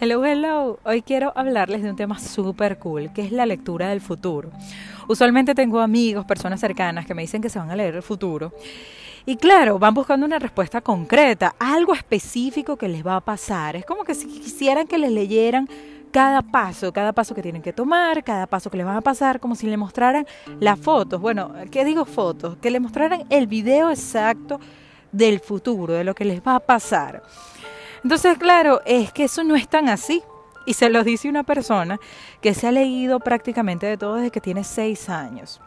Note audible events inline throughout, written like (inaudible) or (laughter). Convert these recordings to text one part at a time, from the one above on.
Hello, hello. Hoy quiero hablarles de un tema súper cool, que es la lectura del futuro. Usualmente tengo amigos, personas cercanas que me dicen que se van a leer el futuro. Y claro, van buscando una respuesta concreta, algo específico que les va a pasar. Es como que si quisieran que les leyeran cada paso, cada paso que tienen que tomar, cada paso que les van a pasar, como si le mostraran las fotos. Bueno, ¿qué digo fotos? Que le mostraran el video exacto del futuro, de lo que les va a pasar. Entonces, claro, es que eso no es tan así. Y se lo dice una persona que se ha leído prácticamente de todo desde que tiene seis años.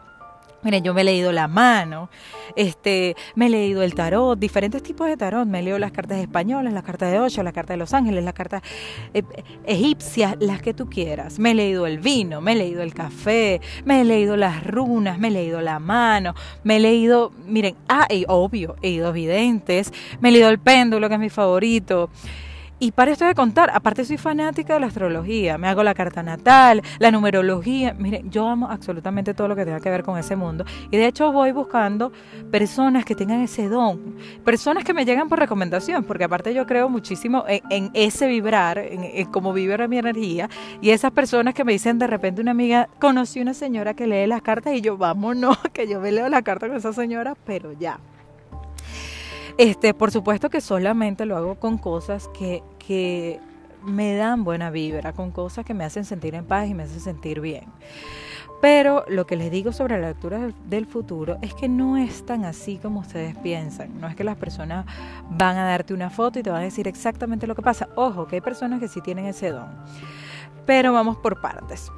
Miren, yo me he leído la mano, este, me he leído el tarot, diferentes tipos de tarot. Me leído las cartas españolas, las cartas de ocho, las cartas de los ángeles, las cartas eh, egipcias, las que tú quieras. Me he leído el vino, me he leído el café, me he leído las runas, me he leído la mano, me he leído, miren, ah, y obvio, he ido videntes, me he leído el péndulo, que es mi favorito. Y para esto de contar, aparte soy fanática de la astrología, me hago la carta natal, la numerología, miren, yo amo absolutamente todo lo que tenga que ver con ese mundo. Y de hecho voy buscando personas que tengan ese don, personas que me llegan por recomendación, porque aparte yo creo muchísimo en, ese vibrar, en, cómo vibra mi energía, y esas personas que me dicen de repente una amiga, conocí una señora que lee las cartas y yo, vámonos, (laughs) que yo me leo la carta con esa señora, pero ya. Este, por supuesto que solamente lo hago con cosas que, que me dan buena vibra, con cosas que me hacen sentir en paz y me hacen sentir bien. Pero lo que les digo sobre la lectura del futuro es que no es tan así como ustedes piensan. No es que las personas van a darte una foto y te van a decir exactamente lo que pasa. Ojo, que hay personas que sí tienen ese don. Pero vamos por partes.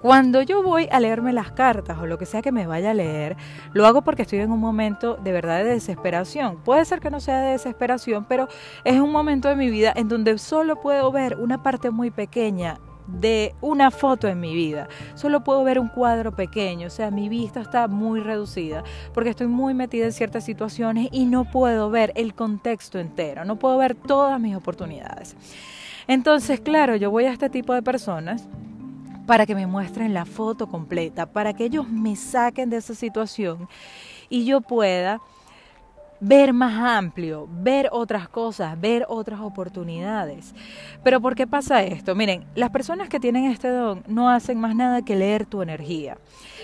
Cuando yo voy a leerme las cartas o lo que sea que me vaya a leer, lo hago porque estoy en un momento de verdad de desesperación. Puede ser que no sea de desesperación, pero es un momento de mi vida en donde solo puedo ver una parte muy pequeña de una foto en mi vida. Solo puedo ver un cuadro pequeño, o sea, mi vista está muy reducida porque estoy muy metida en ciertas situaciones y no puedo ver el contexto entero, no puedo ver todas mis oportunidades. Entonces, claro, yo voy a este tipo de personas para que me muestren la foto completa, para que ellos me saquen de esa situación y yo pueda ver más amplio, ver otras cosas, ver otras oportunidades. Pero ¿por qué pasa esto? Miren, las personas que tienen este don no hacen más nada que leer tu energía.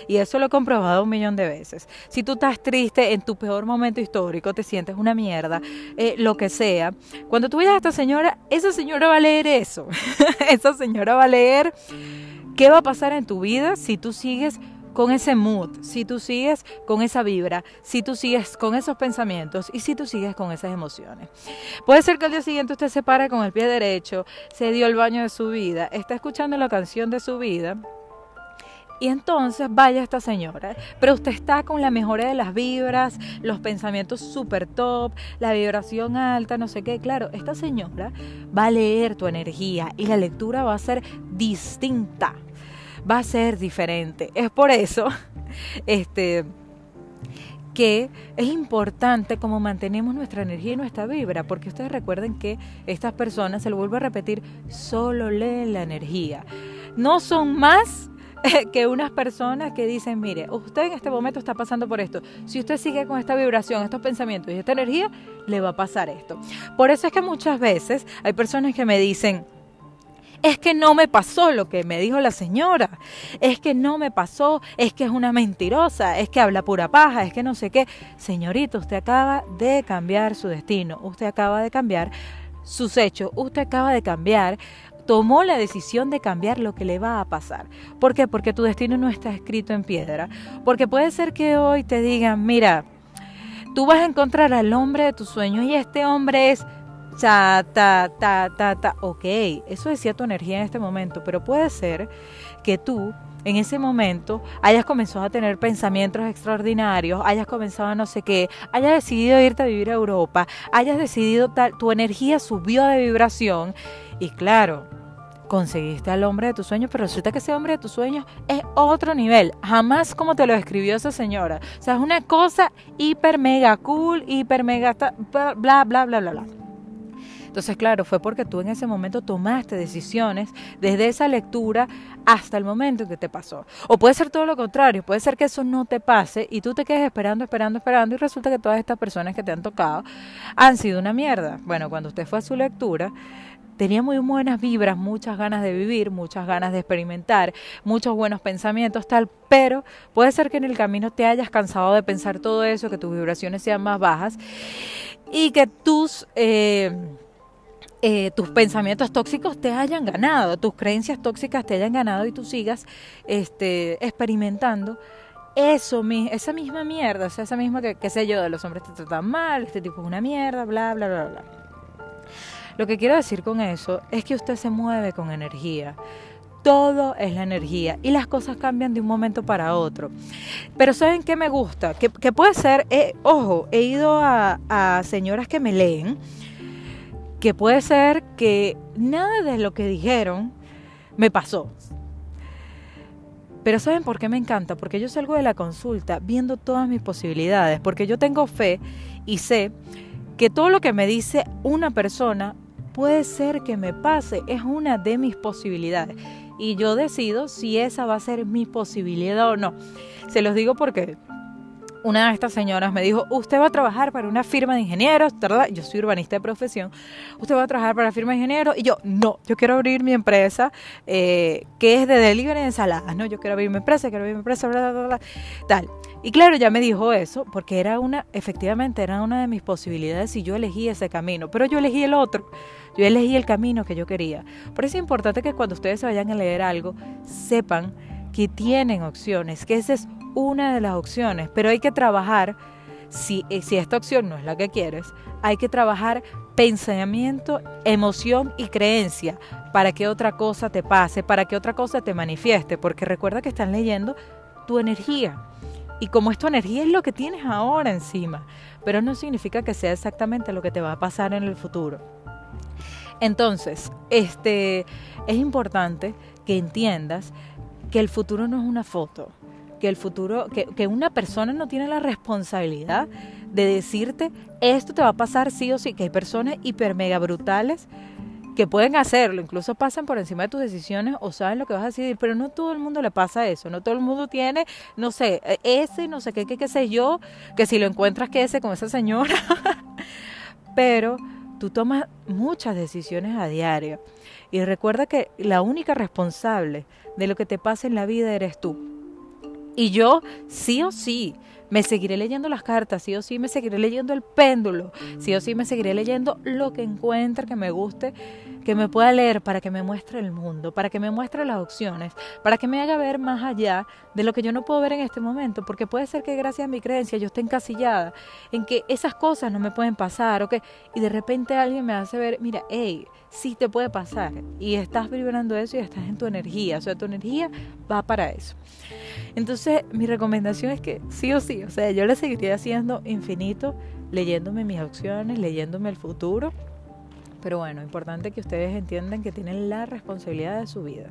Y eso lo he comprobado un millón de veces. Si tú estás triste en tu peor momento histórico, te sientes una mierda, eh, lo que sea, cuando tú vayas a esta señora, esa señora va a leer eso. (laughs) esa señora va a leer ¿Qué va a pasar en tu vida si tú sigues con ese mood, si tú sigues con esa vibra, si tú sigues con esos pensamientos y si tú sigues con esas emociones. Puede ser que al día siguiente usted se pare con el pie derecho, se dio el baño de su vida, está escuchando la canción de su vida. Y entonces vaya esta señora, pero usted está con la mejora de las vibras, los pensamientos súper top, la vibración alta, no sé qué. Claro, esta señora va a leer tu energía y la lectura va a ser distinta va a ser diferente. Es por eso (laughs) este, que es importante cómo mantenemos nuestra energía y nuestra vibra, porque ustedes recuerden que estas personas, se lo vuelvo a repetir, solo leen la energía. No son más (laughs) que unas personas que dicen, mire, usted en este momento está pasando por esto. Si usted sigue con esta vibración, estos pensamientos y esta energía, le va a pasar esto. Por eso es que muchas veces hay personas que me dicen, es que no me pasó lo que me dijo la señora, es que no me pasó, es que es una mentirosa, es que habla pura paja, es que no sé qué. Señorita, usted acaba de cambiar su destino, usted acaba de cambiar sus hechos, usted acaba de cambiar tomó la decisión de cambiar lo que le va a pasar. ¿Por qué? Porque tu destino no está escrito en piedra. Porque puede ser que hoy te digan, mira, tú vas a encontrar al hombre de tus sueños y este hombre es cha, ta, ta, ta, ta. Ok, eso decía tu energía en este momento, pero puede ser que tú en ese momento hayas comenzado a tener pensamientos extraordinarios, hayas comenzado a no sé qué, hayas decidido irte a vivir a Europa, hayas decidido tal, tu energía subió de vibración y claro, conseguiste al hombre de tus sueños, pero resulta que ese hombre de tus sueños es otro nivel, jamás como te lo escribió esa señora. O sea, es una cosa hiper mega cool, hiper mega bla bla bla bla bla. Entonces, claro, fue porque tú en ese momento tomaste decisiones desde esa lectura hasta el momento en que te pasó. O puede ser todo lo contrario, puede ser que eso no te pase y tú te quedes esperando, esperando, esperando y resulta que todas estas personas que te han tocado han sido una mierda. Bueno, cuando usted fue a su lectura, tenía muy buenas vibras, muchas ganas de vivir, muchas ganas de experimentar, muchos buenos pensamientos, tal, pero puede ser que en el camino te hayas cansado de pensar todo eso, que tus vibraciones sean más bajas y que tus... Eh, eh, tus pensamientos tóxicos te hayan ganado, tus creencias tóxicas te hayan ganado y tú sigas este, experimentando eso, esa misma mierda, o sea, esa misma que, sé yo, de los hombres te tratan mal, este tipo es una mierda, bla, bla, bla, bla. Lo que quiero decir con eso es que usted se mueve con energía. Todo es la energía y las cosas cambian de un momento para otro. Pero ¿saben qué me gusta? Que, puede ser, eh, ojo, he ido a señoras que me leen que puede ser que nada de lo que dijeron me pasó. Pero ¿saben por qué me encanta? Porque yo salgo de la consulta viendo todas mis posibilidades, porque yo tengo fe y sé que todo lo que me dice una persona puede ser que me pase, es una de mis posibilidades. Y yo decido si esa va a ser mi posibilidad o no. Se los digo porque una de estas señoras me dijo, usted va a trabajar para una firma de ingenieros. Yo soy urbanista de profesión, usted va a trabajar para una firma de ingenieros y yo, no, yo quiero abrir mi empresa eh, que es de delivery de ensaladas, ¿no? Yo quiero abrir mi empresa, quiero abrir mi empresa, bla, bla, bla, tal. Y claro, ya me dijo eso porque era una, efectivamente, era una de mis posibilidades y yo elegí ese camino, pero yo elegí el otro. Yo elegí el camino que yo quería. Por eso es importante que cuando ustedes se vayan a leer algo, sepan que tienen opciones, que ese es una de las opciones, pero hay que trabajar, si, eh, si esta opción no es la que quieres, hay que trabajar pensamiento, emoción y creencia para que otra cosa te pase, para que otra cosa te manifieste, porque recuerda que están leyendo tu energía. Y como es tu energía es lo que tienes ahora encima, pero no significa que sea exactamente lo que te va a pasar en el futuro. Entonces, este es importante que entiendas que el futuro no es una foto, que el futuro, que, que una persona no tiene la responsabilidad de decirte esto te va a pasar sí o sí, que hay personas hiper mega brutales que pueden hacerlo, incluso pasan por encima de tus decisiones o saben lo que vas a decidir, pero no todo el mundo le pasa eso, no todo el mundo tiene, no sé, ese, no sé qué, qué, qué sé yo, que si lo encuentras que ese con esa señora, (laughs) pero tú tomas muchas decisiones a diario y recuerda que la única responsable de lo que te pasa en la vida eres tú. Y yo, sí o sí, me seguiré leyendo las cartas, sí o sí me seguiré leyendo el péndulo, sí o sí me seguiré leyendo lo que encuentre que me guste, que me pueda leer para que me muestre el mundo, para que me muestre las opciones, para que me haga ver más allá de lo que yo no puedo ver en este momento, porque puede ser que gracias a mi creencia yo esté encasillada en que esas cosas no me pueden pasar, o que, y de repente alguien me hace ver, mira, hey, sí te puede pasar, y estás vibrando eso y estás en tu energía, o sea, tu energía va para eso. Entonces, mi recomendación es que sí o sí, o sea, yo le seguiría haciendo infinito, leyéndome mis opciones, leyéndome el futuro. Pero bueno, importante que ustedes entiendan que tienen la responsabilidad de su vida.